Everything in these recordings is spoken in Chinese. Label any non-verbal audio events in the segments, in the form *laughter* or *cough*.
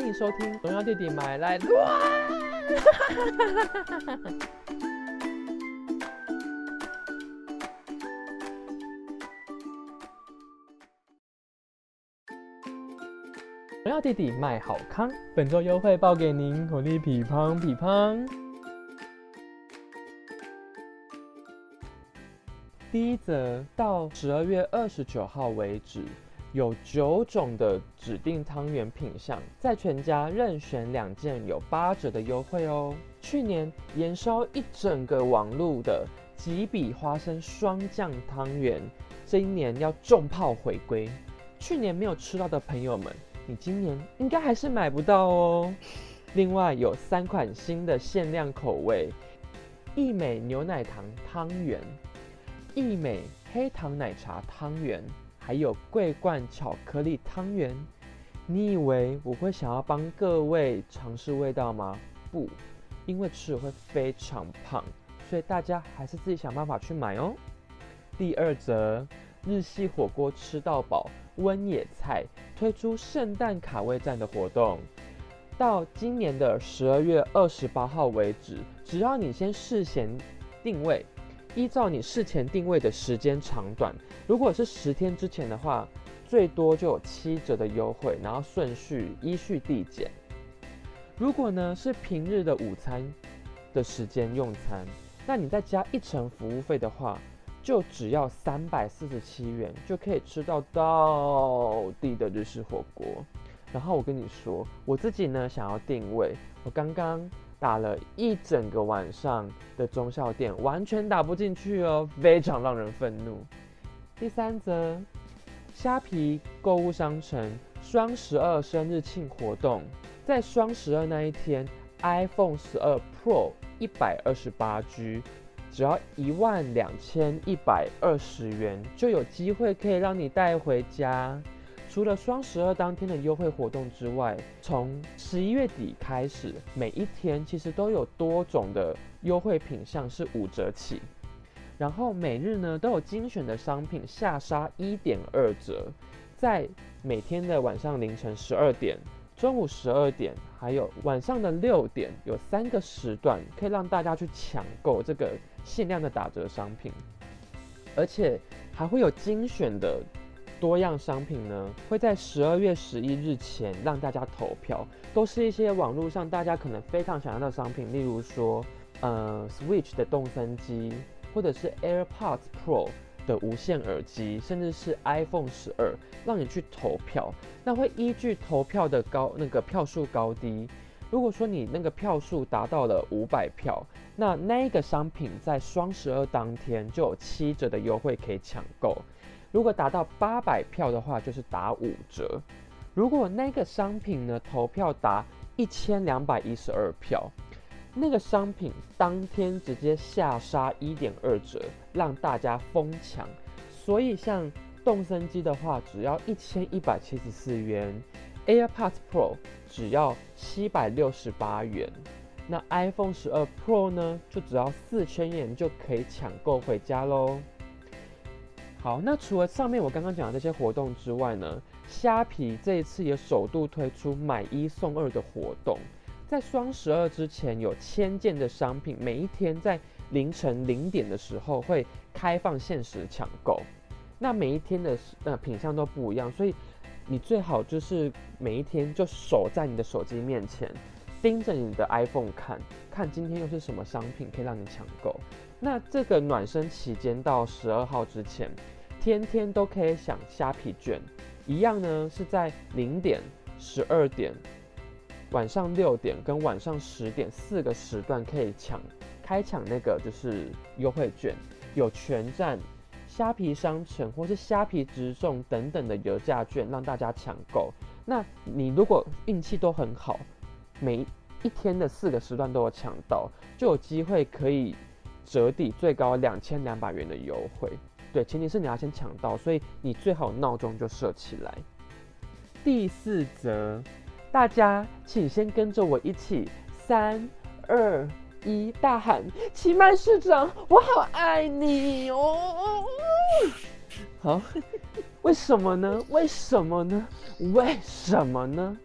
欢迎收听《荣耀弟弟买来乱》。荣耀弟弟卖好康，本周优惠报给您，火力匹胖匹胖。第一则到十二月二十九号为止，有九种的指定汤圆品相，在全家任选两件有八折的优惠哦。去年延烧一整个网路的几笔花生霜降汤圆，今年要重炮回归。去年没有吃到的朋友们，你今年应该还是买不到哦。另外有三款新的限量口味：益美牛奶糖汤圆、益美黑糖奶茶汤圆，还有桂冠巧克力汤圆。你以为我会想要帮各位尝试味道吗？不，因为吃了会非常胖，所以大家还是自己想办法去买哦。第二则，日系火锅吃到饱。温野菜推出圣诞卡位战的活动，到今年的十二月二十八号为止，只要你先事先定位，依照你事前定位的时间长短，如果是十天之前的话，最多就有七折的优惠，然后顺序依序递减。如果呢是平日的午餐的时间用餐，那你再加一成服务费的话。就只要三百四十七元，就可以吃到到地的日式火锅。然后我跟你说，我自己呢想要定位，我刚刚打了一整个晚上的中校店，完全打不进去哦，非常让人愤怒。第三则，虾皮购物商城双十二生日庆活动，在双十二那一天，iPhone 十二 Pro 一百二十八 G。只要一万两千一百二十元，就有机会可以让你带回家。除了双十二当天的优惠活动之外，从十一月底开始，每一天其实都有多种的优惠品项是五折起。然后每日呢都有精选的商品下杀一点二折，在每天的晚上凌晨十二点。中午十二点，还有晚上的六点，有三个时段可以让大家去抢购这个限量的打折商品，而且还会有精选的多样商品呢，会在十二月十一日前让大家投票，都是一些网络上大家可能非常想要的商品，例如说，呃，Switch 的动森机，或者是 AirPods Pro。的无线耳机，甚至是 iPhone 十二，让你去投票，那会依据投票的高那个票数高低。如果说你那个票数达到了五百票，那那一个商品在双十二当天就有七折的优惠可以抢购。如果达到八百票的话，就是打五折。如果那个商品呢投票达一千两百一十二票。那个商品当天直接下杀一点二折，让大家疯抢。所以像动森机的话，只要一千一百七十四元；AirPods Pro 只要七百六十八元。那 iPhone 十二 Pro 呢，就只要四千元就可以抢购回家喽。好，那除了上面我刚刚讲的这些活动之外呢，虾皮这一次也首度推出买一送二的活动。在双十二之前，有千件的商品，每一天在凌晨零点的时候会开放限时抢购。那每一天的呃品相都不一样，所以你最好就是每一天就守在你的手机面前，盯着你的 iPhone 看，看今天又是什么商品可以让你抢购。那这个暖身期间到十二号之前，天天都可以享虾皮券，一样呢是在零点、十二点。晚上六点跟晚上十点四个时段可以抢开抢那个就是优惠券，有全站、虾皮商城或是虾皮直送等等的油价券让大家抢购。那你如果运气都很好，每一天的四个时段都有抢到，就有机会可以折抵最高两千两百元的优惠。对，前提是你要先抢到，所以你最好闹钟就设起来。第四则。大家，请先跟着我一起，三、二、一，大喊：奇曼市长，我好爱你哦！好，为什么呢？为什么呢？为什么呢？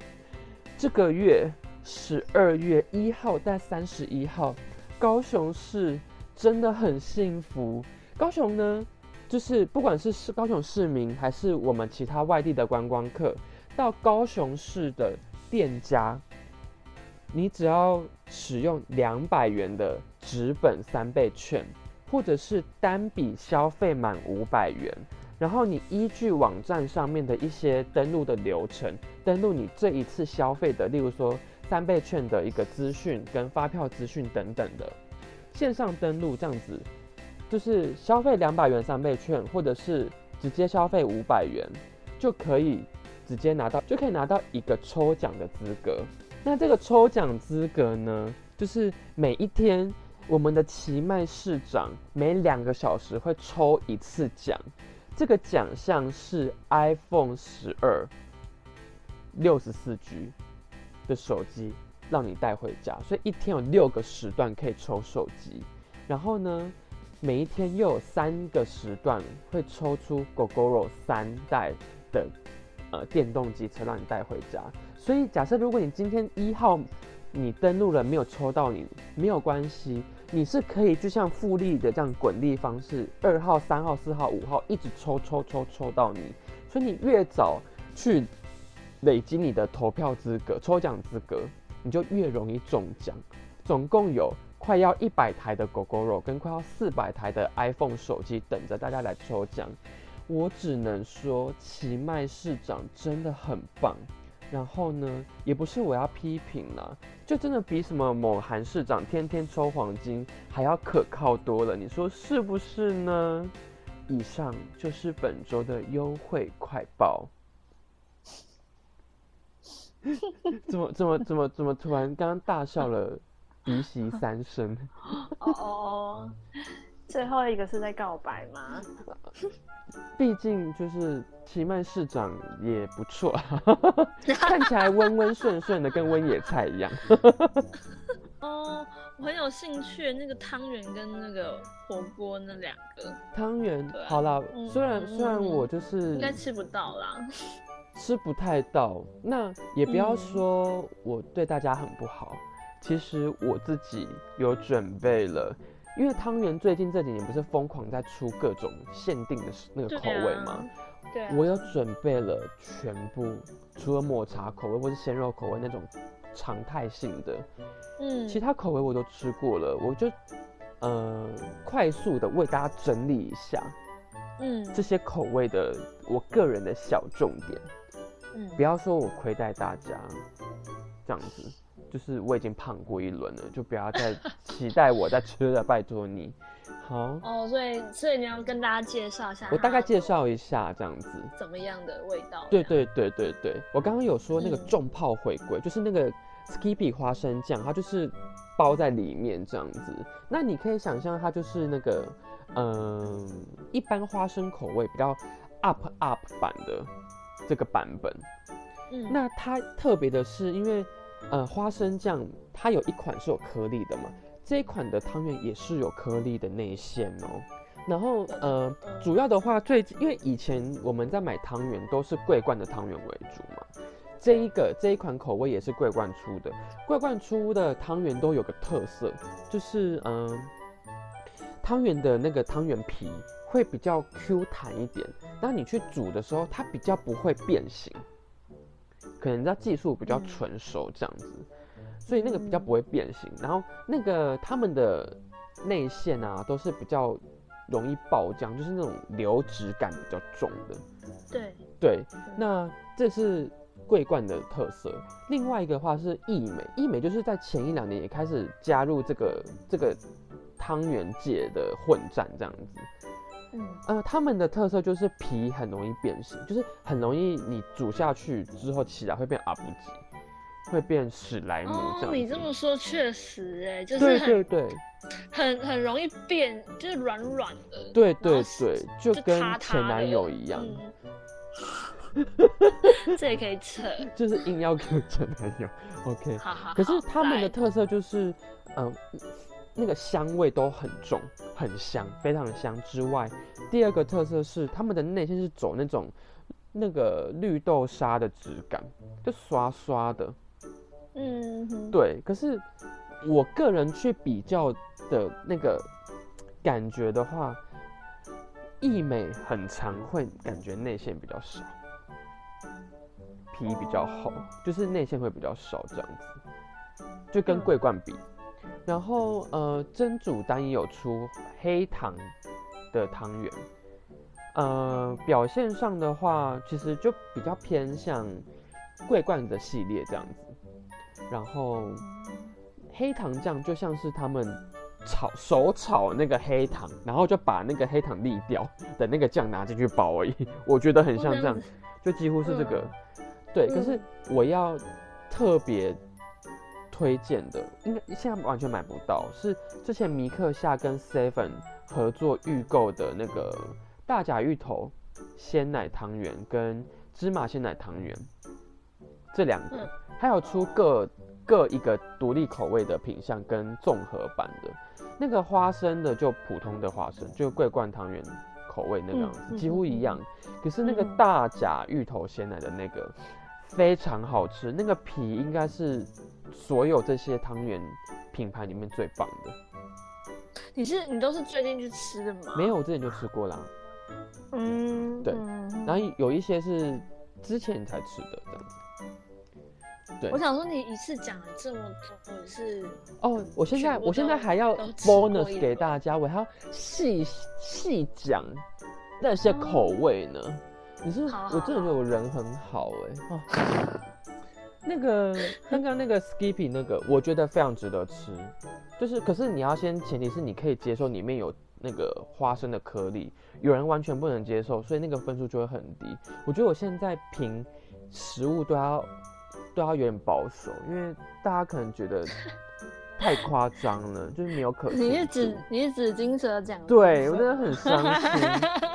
这个月十二月一号到三十一号，高雄市真的很幸福。高雄呢，就是不管是市高雄市民还是我们其他外地的观光客，到高雄市的店家，你只要使用两百元的纸本三倍券，或者是单笔消费满五百元，然后你依据网站上面的一些登录的流程，登录你这一次消费的，例如说三倍券的一个资讯跟发票资讯等等的，线上登录这样子。就是消费两百元三倍券，或者是直接消费五百元，就可以直接拿到，就可以拿到一个抽奖的资格。那这个抽奖资格呢，就是每一天我们的奇迈市长每两个小时会抽一次奖，这个奖项是 iPhone 十二六十四 G 的手机，让你带回家。所以一天有六个时段可以抽手机，然后呢？每一天又有三个时段会抽出 GoGoRo 三代的呃电动机车让你带回家，所以假设如果你今天一号你登录了没有抽到你没有关系，你是可以就像复利的这样滚利方式，二号、三号、四号、五号一直抽抽抽抽到你，所以你越早去累积你的投票资格、抽奖资格，你就越容易中奖。总共有。快要一百台的狗狗肉跟快要四百台的 iPhone 手机等着大家来抽奖，我只能说奇迈市长真的很棒。然后呢，也不是我要批评啦，就真的比什么某韩市长天天抽黄金还要可靠多了。你说是不是呢？以上就是本周的优惠快报。*laughs* 怎么怎么怎么怎么突然刚刚大笑了？鼻息三声。*laughs* 哦，最后一个是在告白吗？*laughs* 毕竟就是奇曼市长也不错，看起来温温顺顺的，跟温野菜一样。哦，我很有兴趣那个汤圆跟那个火锅那两个。汤圆，好了，虽然虽然我就是应该吃不到啦，吃不太到，那也不要说我对大家很不好。其实我自己有准备了，因为汤圆最近这几年不是疯狂在出各种限定的那个口味吗？对，我有准备了全部，除了抹茶口味或是鲜肉口味那种常态性的，嗯，其他口味我都吃过了，我就呃快速的为大家整理一下，嗯，这些口味的我个人的小重点，嗯，不要说我亏待大家，这样子。就是我已经胖过一轮了，就不要再 *laughs* 期待我再吃了，拜托你。好哦，所以所以你要跟大家介绍一下，我大概介绍一下这样子，怎么样的味道？对对对对对，我刚刚有说那个重炮回归，就是那个 Skippy 花生酱，它就是包在里面这样子。那你可以想象它就是那个嗯，一般花生口味比较 up up 版的这个版本。嗯，那它特别的是因为。呃，花生酱它有一款是有颗粒的嘛，这一款的汤圆也是有颗粒的内馅哦。然后呃，主要的话最因为以前我们在买汤圆都是桂冠的汤圆为主嘛，这一个这一款口味也是桂冠出的。桂冠出的汤圆都有个特色，就是嗯，汤圆的那个汤圆皮会比较 Q 弹一点，然后你去煮的时候它比较不会变形。可能人家技术比较纯熟这样子，所以那个比较不会变形。然后那个他们的内馅啊，都是比较容易爆浆，就是那种流质感比较重的。对对，那这是桂冠的特色。另外一个话是益美，益美就是在前一两年也开始加入这个这个汤圆界的混战这样子。呃，他们的特色就是皮很容易变形，就是很容易你煮下去之后起来会变阿布吉，会变史莱姆这样。你这么说确实哎，就是对对对，很很容易变，就是软软的。对对对，就跟前男友一样。*laughs* 这也可以扯，*laughs* 就是硬要跟前男友。OK，可是他们的特色就是，嗯。那个香味都很重，很香，非常香。之外，第二个特色是他们的内馅是走那种那个绿豆沙的质感，就刷刷的，嗯哼，对，可是我个人去比较的那个感觉的话，益美很常会感觉内馅比较少，皮比较厚，就是内馅会比较少这样子，就跟嗯桂冠比。然后呃，真煮丹也有出黑糖的汤圆，呃，表现上的话，其实就比较偏向桂冠的系列这样子。然后黑糖酱就像是他们炒手炒那个黑糖，然后就把那个黑糖沥掉的那个酱拿进去包而已。我觉得很像这样，就几乎是这个。对，可是我要特别推荐的，应该现在完全买不到，是之前米克夏跟 Seven 合作预购的那个大甲芋头鲜奶汤圆跟芝麻鲜奶汤圆这两个嗯，还有出各各一个独立口味的品相跟综合版的，那个花生的就普通的花生，就桂冠汤圆口味那个样子，嗯嗯几乎一样。可是那个嗯。大甲芋头鲜奶的那个非常好吃，那个皮应该是所有这些汤圆品牌里面最棒的。你是你都是最近去吃的吗？没有，我之前就吃过啦。嗯，对嗯然后有一些是之前才吃的这样子。对我想说你一次讲了这么多，你是哦，我现在我现在还要 bonus 给大家，我还要细细讲那些口味呢。你是我真的觉得我人很好哎、哦那个 *laughs* 刚刚那个 Skippy 那个，我觉得非常值得吃，就是可是你要先前提是你可以接受里面有那个花生的颗粒，有人完全不能接受，所以那个分数就会很低。我觉得我现在评食物都要都要有点保守，因为大家可能觉得 *laughs* 太夸张了，就是没有可信度。你是指你是指金蛇奖？对我真的很伤心。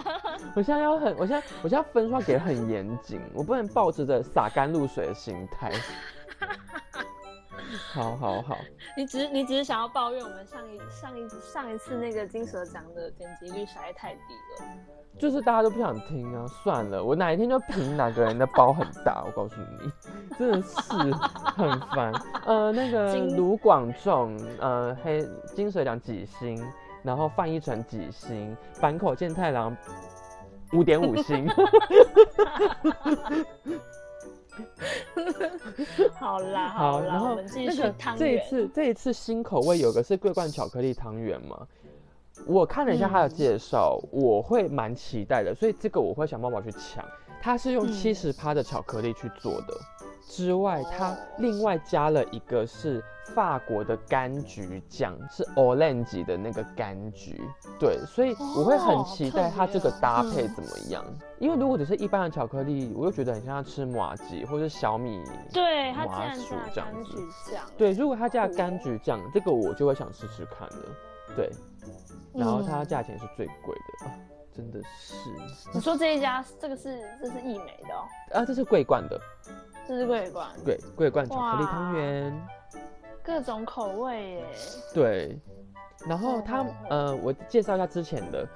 *laughs* 我现在要很，我现在我现在分数要给得很严谨，我不能抱持着洒甘露水的心态。好好好，*laughs* 你只是你只是想要抱怨我们上一上一上一次那个金蛇奖的点击率实在太低了。就是大家都不想听啊，算了，我哪一天就评哪个人的包很大，我告诉你，真的是很烦。呃，那个金卢广仲，呃，黑金蛇奖几星，然后范逸臣几星，坂口健太郎五点五星。*laughs* 好啦好，啦，然后我们继续。这一次这一次新口味有个是桂冠巧克力汤圆嘛，我看了一下它的嗯介绍，我会蛮期待的，所以这个我会想办法去抢。它是用嗯。七十趴的巧克力去做的，之外它哦另外加了一个是法国的柑橘酱，是 orange 的那个柑橘，对，所以我会很哦期待它这个搭配怎么样。因为如果只是一般的巧克力，我又觉得很像吃马吉或者小米对麻薯这样子酱，对，如果它加柑橘酱，这个我就会想试试看了。对，然后它嗯。价钱是最贵的。啊，真的是。你说这一家这个是这是益美的哦，啊，这是桂冠的，这是桂冠，对，桂冠巧克力汤圆，各种口味耶。对。然后它呃，我介绍一下之前的。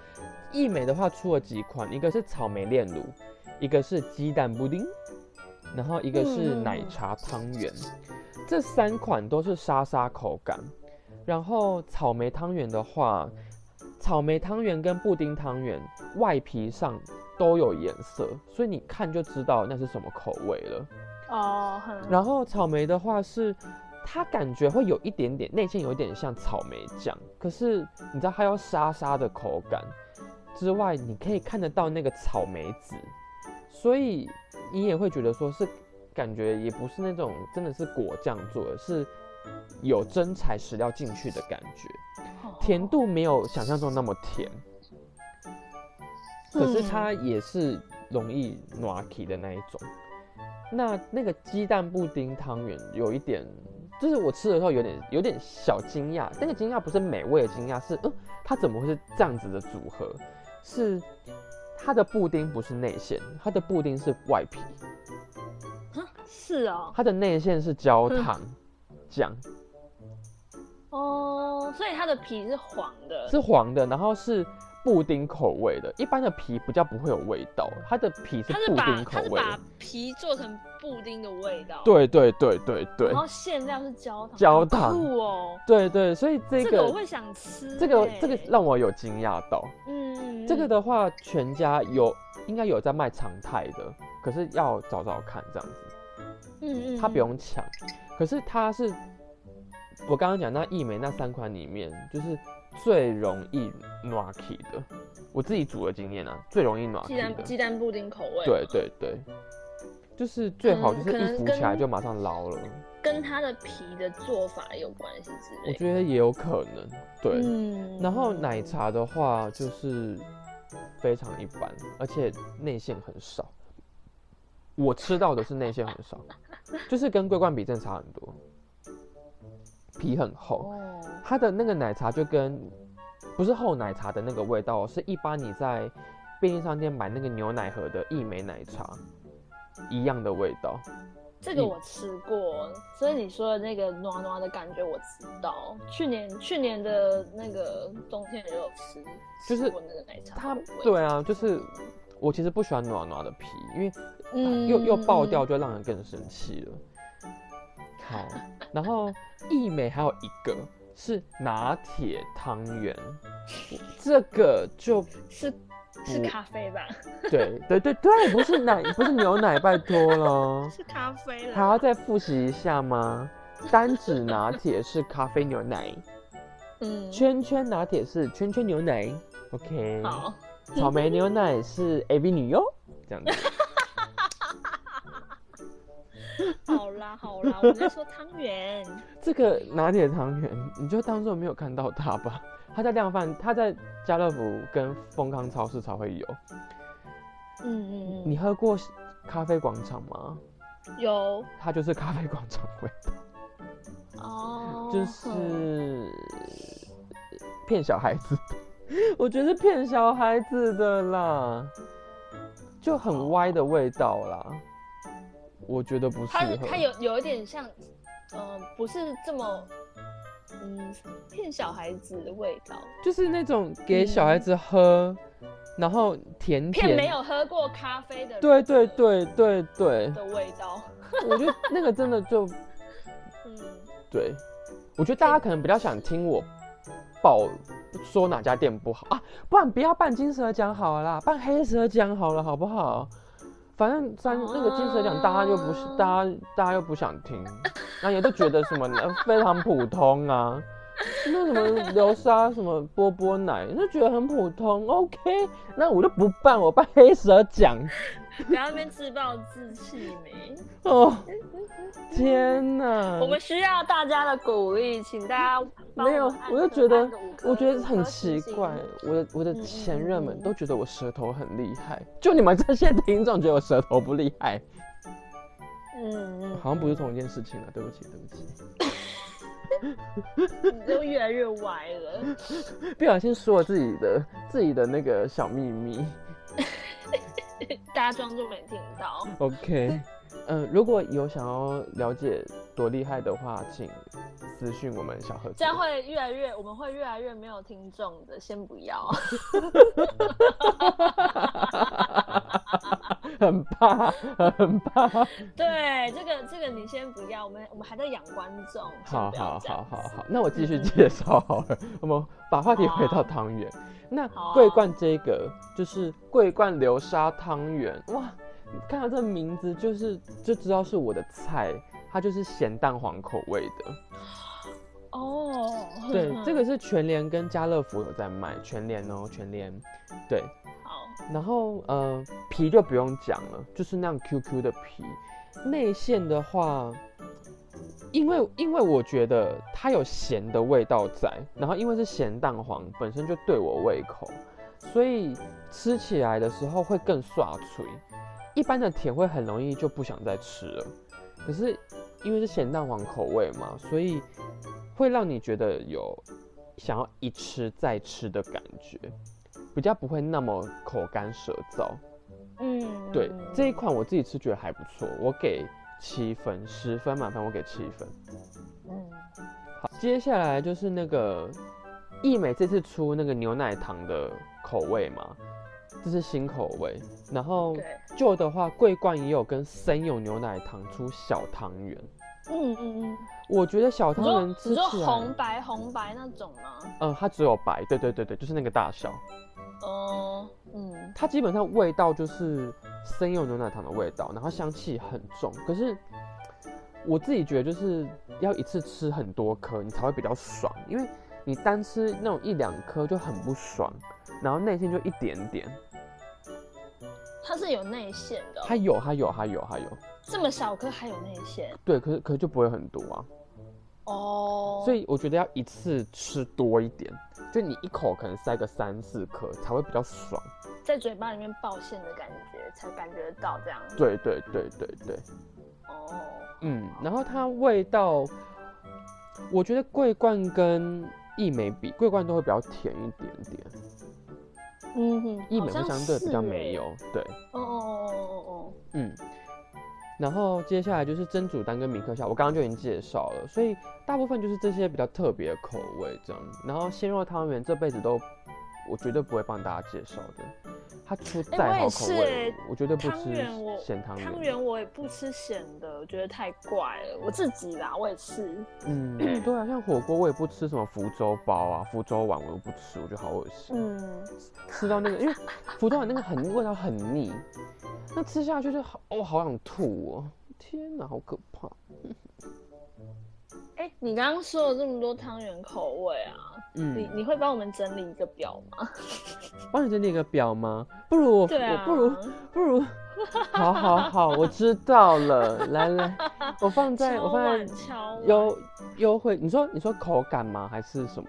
益美的话出了几款，一个是草莓炼乳，一个是鸡蛋布丁，然后一个是奶茶汤圆，这三款都是沙沙口感。然后草莓汤圆的话，草莓汤圆跟布丁汤圆外皮上都有颜色，所以你看就知道那是什么口味了。哦，很然后草莓的话是，它感觉会有一点点内馅有一点像草莓酱，可是你知道它要沙沙的口感之外，你可以看得到那个草莓籽，所以你也会觉得说是感觉也不是那种真的是果酱做的，是有真材实料进去的感觉，甜度没有想象中那么甜，可是它也是容易暖起的那一种。那那个鸡蛋布丁汤圆有一点，就是我吃的时候有点有点小惊讶，那个惊讶不是美味的惊讶，是嗯，它怎么会是这样子的组合？是它的布丁不是内馅，它的布丁是外皮，是哦，它的内馅是焦糖酱，哦，所以它的皮是黄的，是黄的，然后是布丁口味的，一般的皮比较不会有味道，它的皮是布丁口味的它是把。皮做成布丁的味道，，对对对对对然后馅料是焦糖，焦糖哦，对对，所以这个这个我会想吃欸，这个这个让我有惊讶到。嗯，这个的话，全家有应该有在卖常态的，可是要找找看这样子，嗯嗯，它不用抢。可是它是我刚刚讲那益美那三款里面，就是最容易暖起的。我自己煮的经验啊，最容易暖鸡。蛋鸡蛋布丁口味，对，对对，就是最好就是一浮起来就马上捞了。跟它的皮的做法有关系之我类我，觉得也有可能，对。嗯然后奶茶的话就是非常一般，而且内馅很少。我吃到的是内馅很少，*laughs* 就是跟桂冠比真的差很多，皮很厚。哦，它的那个奶茶就跟不是厚奶茶的那个味道，是一般你在便利商店买那个牛奶盒的益美奶茶一样的味道。这个我吃过，所以你说的那个暖暖的感觉我知道。去年去年的那个冬天也有吃，就是吃过那个奶茶它，对啊，就是我其实不喜欢暖暖的皮，因为嗯又又爆掉，就让人更生气了。好，*laughs* 然后益美还有一个是拿铁汤圆，*laughs* 这个就是是咖啡吧？对对对对，不是奶，不是牛奶，拜托了。*laughs* 是咖啡了。还要再复习一下吗？单指拿铁是咖啡牛奶，嗯，圈圈拿铁是圈圈牛奶，OK。好，草莓牛奶是 *laughs* AV 女优，这样子。*laughs* 好啦好啦，我们在说汤圆。*laughs* 这个拿铁汤圆，你就当做没有看到它吧。它在量贩，它在家乐福跟丰康超市才会有。嗯嗯嗯，你喝过咖啡广场吗？有它就是咖啡广场味道，哦，就是骗小孩子。我觉得是骗小孩子的啦，就很歪的味道啦。我觉得不适它合。它有有一点像，呃，不是这么，嗯，骗小孩子的味道，就是那种给小孩子喝，然后甜甜，骗没有喝过咖啡的人对对对对对，的味道。我觉得那个真的就 *laughs* 嗯，对，我觉得大家可能比较想听我报说哪家店不好。啊，不然不要办金蛇奖好了啦，办黑蛇奖好了，好不好？反正三那个金蛇奖大家又不是哦大家大家又不想听，那也都觉得什么呃 *laughs* 非常普通啊，*laughs* 那什么流沙什么波波奶，就觉得很普通。OK，那我就不办，我办黑蛇奖。*laughs* 不要在那边自暴自弃没。哦，天哪！我们需要大家的鼓励，请大家帮没有我就觉得我觉得很奇怪，我的我的前任们嗯都觉得我舌头很厉害，就你们这些听众觉得我舌头不厉害，嗯嗯，好像不是同一件事情了，对不起对不起，*laughs* 你就越来越歪了。不小心说了自己的自己的那个小秘密。*laughs* 大家装作没听到。OK，嗯、如果有想要了解多厉害的话，请私讯我们小盒子。这样会越来越，我们会越来越没有听众的，先不要。很怕，很怕。对，这个这个你先不要，我们我们还在养观众。好好好好好，那我继续介绍好了。我们把话题回到汤圆。那桂冠这个就是桂冠流沙汤圆，哇！看到这名字就是就知道是我的菜，它就是咸蛋黄口味的。哦。对，这个是全联跟家乐福有在卖，全联哦，全联。对，好。然后呃皮就不用讲了，就是那样 QQ 的皮。内馅的话，因为因为我觉得它有咸的味道在，然后因为是咸蛋黄本身就对我胃口，所以吃起来的时候会更刷脆。一般的甜会很容易就不想再吃了，可是因为是咸蛋黄口味嘛，所以会让你觉得有想要一吃再吃的感觉，比较不会那么口干舌燥。嗯。对这一款我自己吃觉得还不错，我给七分，十分满分我给七分。嗯。好，接下来就是那个益美这次出那个牛奶糖的口味嘛，这是新口味。然后对，旧的话，桂冠也有跟森永牛奶糖出小汤圆。嗯嗯嗯，我觉得小汤圆吃你说起来，红白红白那种吗？嗯，它只有白，对对对对，就是那个大小。哦，嗯，它基本上味道就是生用牛奶糖的味道，然后香气很重。可是我自己觉得就是要一次吃很多颗，你才会比较爽，因为你单吃那种一两颗就很不爽，然后内馅就一点点。它是有内馅的哦、它有，它有，它有，它有，这么小颗还有内馅对，可是可是就不会很多啊。哦。所以我觉得要一次吃多一点，就你一口可能塞个三四颗才会比较爽。在嘴巴里面爆馅的感觉，才感觉得到这样。对对对对对。哦，嗯，然后它味道，我觉得桂冠跟益美比，桂冠都会比较甜一点点，嗯哼，益美会相对比较。没有。对，哦哦哦哦哦嗯。然后接下来就是蒸煮蛋跟米克夏，我刚刚就已经介绍了，所以大部分就是这些比较特别的口味这样。然后鲜肉汤圆这辈子都，我绝对不会帮大家介绍的。它出哎我也再好口味，欸我绝对不吃咸汤圆。汤圆我也不吃咸的，我觉得太怪了。我自己啦，我也吃。嗯，*clears throat* 对啊，像火锅我也不吃什么福州包啊、福州碗，我都不吃，我觉得好恶心。嗯，吃到那个，因为福州碗那个很味道很腻，那吃下去就好，哦，好想吐哦！天哪，好可怕。哎、你刚刚说了这么多汤圆口味啊，你嗯，你会帮我们整理一个表吗？*laughs* 帮你整理一个表吗？不如我，对啊，不如不如，好好好，我知道了。来来，我放在我放碗在优优惠。你说你说口感吗？还是什么？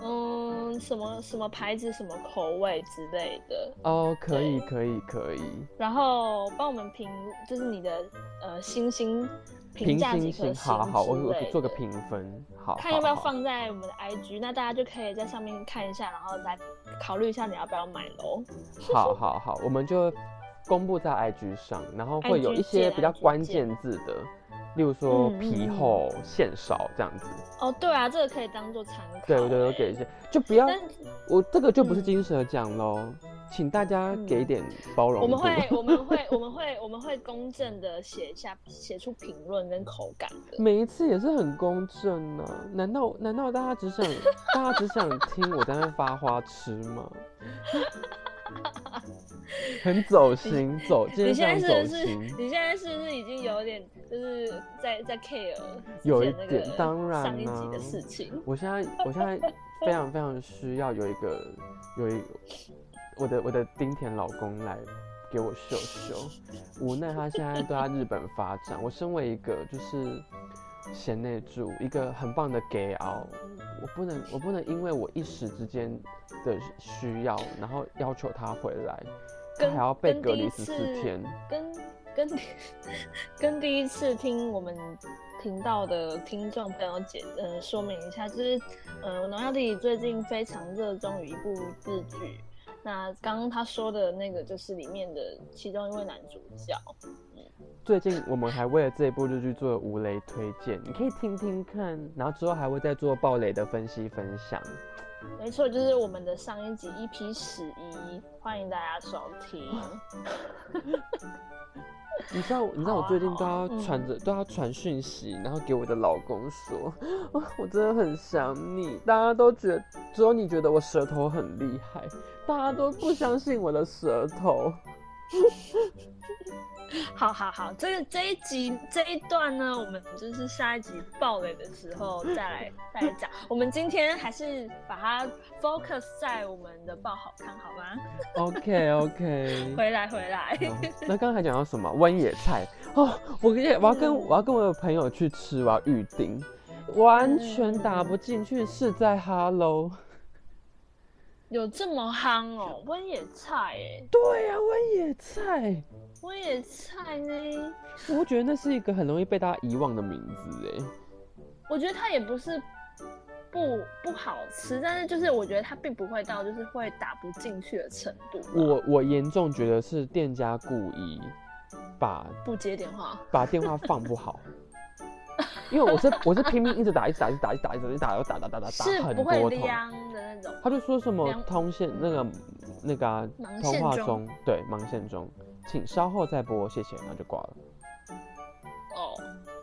嗯，什么什么牌子、什么口味之类的，哦，可以可以可以，然后帮我们评，就是你的呃星星评评价星星，几颗星好好，我我做个评分，好，看要不要放在我们的 IG，那大家就可以在上面看一下，然后来考虑一下你要不要买喽。好好好，我们就公布在 IG 上，然后会有一些比较关键字的，例如说皮厚、馅少这样子。哦，对啊，这个可以当做参考。对，我觉得欸给一些，就不要我这个就不是嗯金蛇奖喽，请大家给一嗯点包容度。我们会，*laughs* 我们会，我们会，我们会公正的写一下，写出评论跟口感的。每一次也是很公正呢、难道难道大家只想大家只想听我在那边发花痴吗？*laughs* *laughs* 很走心，走，今你天现在是不是？心。你现在是不是已经有点就是在在 care 有一点当然上一集啊的事情？我现在我现在非常非常需要有一个有一我的我的丁田老公来给我秀秀，无奈他现在都在日本发展。我身为一个就是贤内助，一个很棒的 gay 熬，我不能我不能因为我一时之间的需要，然后要求他回来，他跟还要被隔离十四次天。跟跟跟第一次听我们频道的听众朋友解呃说明一下，就是呃农药弟弟最近非常热衷于一部日剧，那刚刚他说的那个就是里面的其中一位男主角，最近我们还为了这部日剧做了无雷推荐，你可以听听看，然后之后还会再做暴雷的分析分享。没错，就是我们的上一集 EP 十一，欢迎大家收听。你知道，你知道我最近都要传着、都要传讯息，然后给我的老公说，啊，*laughs* 我真的很想你。大家都觉得只有你觉得我舌头很厉害，大家都不相信我的舌头。*laughs* 好好好，这个这一集这一段呢，我们就是下一集爆雷的时候再来再来讲。我们今天还是把它 focus 在我们的爆好看，好吗？OK OK。*laughs* 回来回来，*laughs* 好那刚才讲到什么温野菜哦，我也我要跟嗯我要跟我的朋友去吃，我要预定，完全打不进去，是在 Hello。有这么夯哦，温野菜哎，对呀、温野菜，温野菜呢？我觉得那是一个很容易被大家遗忘的名字哎。我觉得它也不是不不好吃，但是就是我觉得它并不会到就是会打不进去的程度。我我严重觉得是店家故意把不接电话，把电话放不好，*laughs* *laughs* 因为我是我是拼命一直打一直打一直打一直打一直打，一直打打打打打是很多通。的那种。他就说什么通线那个那个、啊、通话中中，对盲线中，请稍后再拨，谢谢，然后就挂了。哦，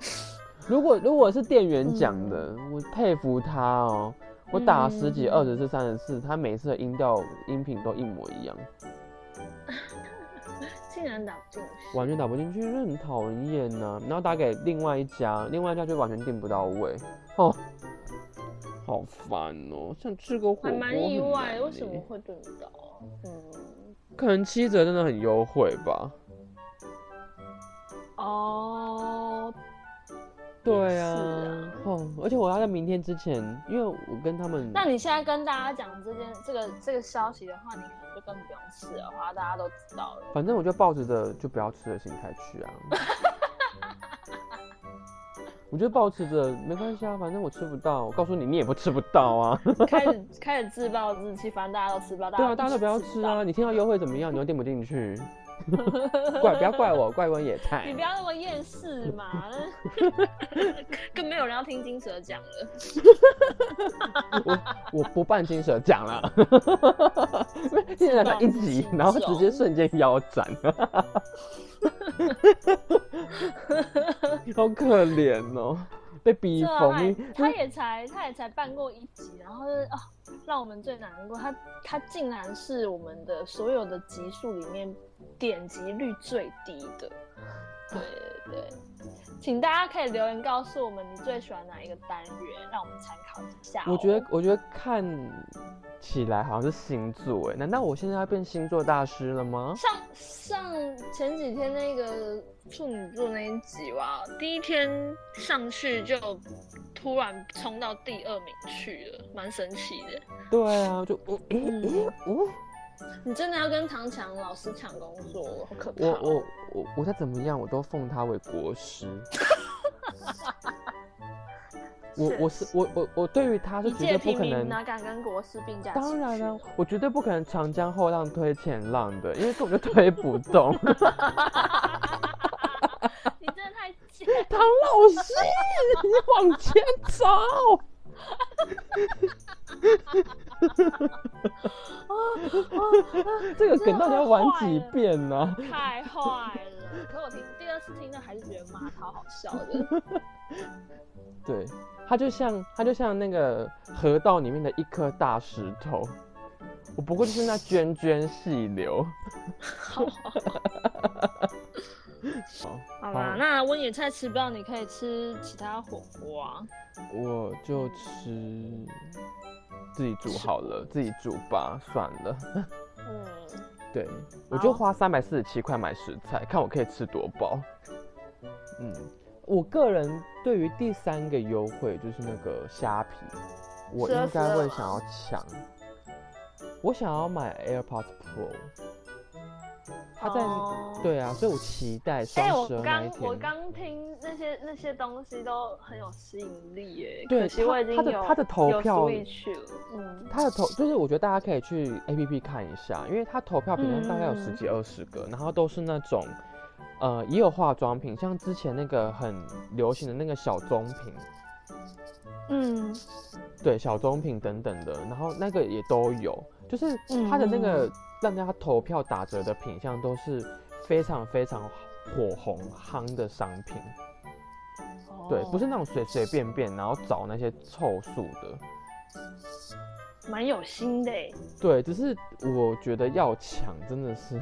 *laughs* 如果如果是店员讲嗯的，我佩服他哦。我打十几、嗯二十次、三十次，他每次的音调、音频都一模一样，竟然打不进去。完全打不进去，就很讨厌呐。然后打给另外一家，另外一家就完全订不到位，哦，好烦哦。想吃个火锅，还蛮意外，为什么耶？会订不到啊？嗯，可能七折真的很优惠吧。哦，对啊，哦，而且我要在明天之前，因为我跟他们，那你现在跟大家讲这件这个这个消息的话，你可能就更不用吃的话，大家都知道了。反正我就抱着着就不要吃的心态去啊。*laughs* 我就抱持着没关系啊，反正我吃不到。我告诉你，你也不吃不到啊。开始开始自暴自弃，反正大家都吃不到，对啊，大家都不要吃啊。你听到优惠怎么样，你又订不进去。*laughs* 怪不要怪我，怪我野菜你不。要那么厌世嘛，*laughs* 更没有人要听金蛇讲了。*laughs* 我我不办金蛇讲了，现在才一集，然后直接瞬间腰斩，好可怜哦，被逼疯他。也才他也才办过一集，然后就是哦，让我们最难过，他他竟然是我们的所有的集数里面点击率最低的。对对对，请大家可以留言告诉我们你最喜欢哪一个单元，让我们参考一下哦、我觉得，我觉得看起来好像是星座，哎，难道我现在要变星座大师了吗？上上前几天那个处女座那一集哇，第一天上去就突然冲到第二名去了，蛮神奇的。对啊，就我，诶诶，哦，你真的要跟唐强老师抢工作，好可怕哦、我我我我再怎么样，我都奉他为国师。*laughs* 我我是我我我对于他是绝对不可能，哪敢跟国师并驾？当然了、我绝对不可能长江后浪推前浪的，因为根本就推不动。*laughs* 你真的太贱。唐老师，你往前走。*laughs* *laughs* 这个梗到底要玩几遍呢、太坏了！可我听第二次听到还是觉得妈超好笑的。*laughs* 对，它就像它就像那个河道里面的一颗大石头，我不过就是那 *laughs* 涓涓细流。好好，*laughs* 好好吧，那温野菜吃不到，你可以吃其他火锅啊。我就吃自己煮好了，自己煮吧，算了。嗯，*laughs* 对，我就花三百四十七块买食材，看我可以吃多饱。嗯，我个人对于第三个优惠就是那个虾皮，我应该会想要抢。我想要买 AirPods Pro，它在、哦。对啊，所以我期待哎、我刚一天。我刚听那些那些东西都很有吸引力耶，对其实我已经有它的他的投票嗯，他的投就是我觉得大家可以去 A P P 看一下，因为他投票品大概有十嗯几二十个，然后都是那种，呃，也有化妆品，像之前那个很流行的那个小棕瓶，嗯，对，小棕瓶等等的，然后那个也都有，就是它的那个嗯让大家投票打折的品相都是非常非常火红夯的商品，对，不是那种随随便便然后找那些凑数的。蛮有心的耶，对，只是我觉得要抢真的是，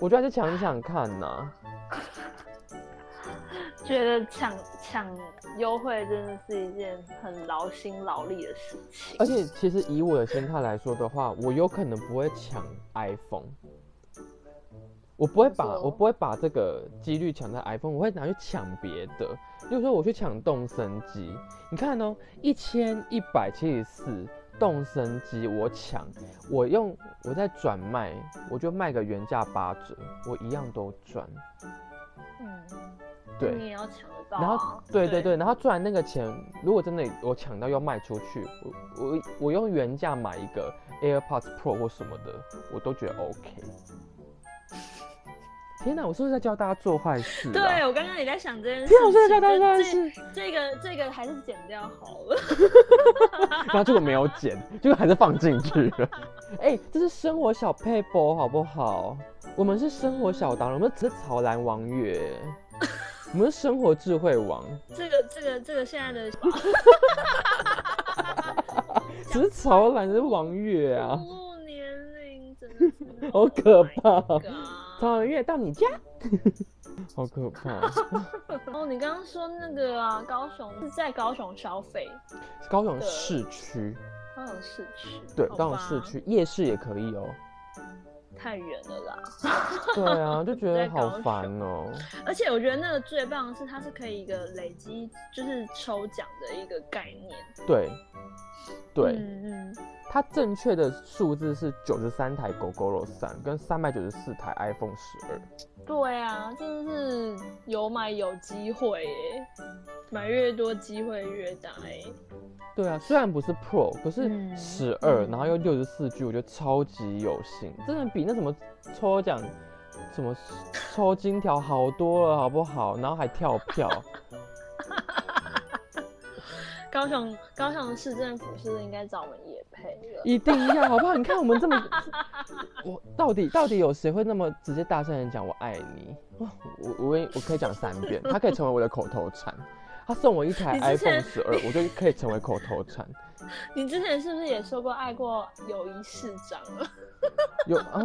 我觉得还是抢一抢看呐、*laughs* 觉得抢抢优惠真的是一件很劳心劳力的事情，而且其实以我的心态来说的话，我有可能不会抢 iPhone，我不会把我不会把这个几率抢在 iPhone，我会拿去抢别的，例如说我去抢动森机，你看哦，一千一百七十四动身机我抢，我用我在转卖，我就卖个原价八折，我一样都赚。嗯，对，你也要抢得到、啊，然后对对对，然后赚那个钱，如果真的我抢到要卖出去，我我我用原价买一个 AirPods Pro 或什么的，我都觉得 OK。*laughs* 天哪，我是不是在教大家做坏事、啊？对，我刚刚也在想这件事天啊，我是在，教大家做坏事，这个这个还是剪掉好了。然后结果没有剪，结果还是放进去了。哎、这是生活小配播好不好？我们是生活小达人，我们只是草兰王月，*laughs* 我们是生活智慧王，这个这个这个现在的 *laughs* 只是草兰是王月啊，年龄真的是。好可怕。Oh 草兰月到你家，*laughs* 好可怕。哦，你刚刚说那个啊，高雄是在高雄消费，高雄市区，高雄市区，对，高雄市区夜市也可以哦。太远了啦。*laughs* 对啊，就觉得好烦哦。而且我觉得那个最棒的是，它是可以一个累积，就是抽奖的一个概念。对，对，嗯嗯，它正确的数字是九十三台狗狗肉三跟三百九十四台 iPhone 十二。对啊，真的是有买有机会耶，买越多机会越大耶。对啊，虽然不是 Pro，可是嗯十二、嗯然后又六十四 G，我觉得超级有幸，真的比那什么抽奖、什么抽金条好多了，好不好？然后还跳票，*laughs* 高雄高雄市政府是不是应该找我们也配了？一定要，好不好？你看我们这么，我到底到底有谁会那么直接大声的讲我爱你？哇我我我我可以讲三遍，它可以成为我的口头禅。他送我一台 iPhone 前十二，我就可以成为口头禅。*laughs* 你之前是不是也说过爱过友谊市长了？*laughs* 有啊，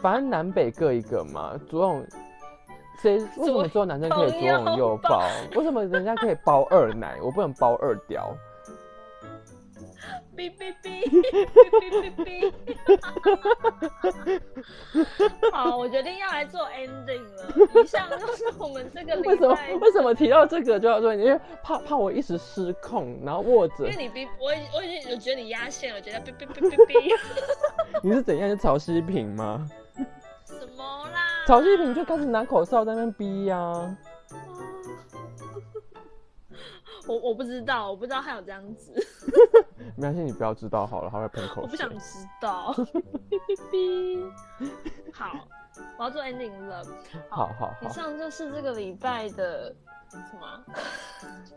反正南北各一个嘛。左拥谁？*laughs* 为什么只有男生可以左拥右抱？为什么人家可以包二奶，我不能包二屌？哔哔哔哔哔哔哔。*laughs* 好，我决定要来做 ending 了。以上就是我们这个 *laughs* 为什么为什么提到这个就要说？因为怕怕我一时失控，然后握着因为。你哔，我已我已经有觉得你压线了，我觉得哔哔哔哔哔。你是怎样？是曹希平吗？什么啦？曹希平就开始拿口哨在那边逼呀、*laughs* 我我不知道，我不知道还有这样子，*laughs* 没关系，你不要知道好了，他会喷口水。我不想知道。*laughs* 好，我要做 ending 了。好好好，以上就是这个礼拜的什么？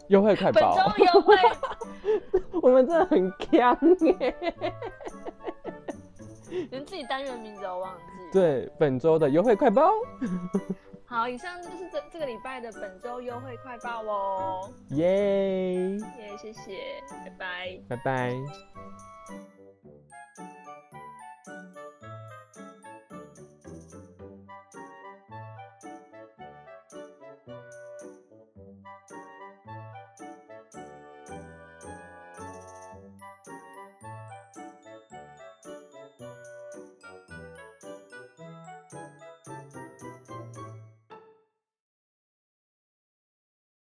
优惠快本报，周优惠。我们真的很强耶。连自己单元名字都忘记。对，本周的优惠快报，*laughs* 好，以上就是这这个礼拜的本周优惠快报哦。耶，耶，谢谢，拜拜。拜拜。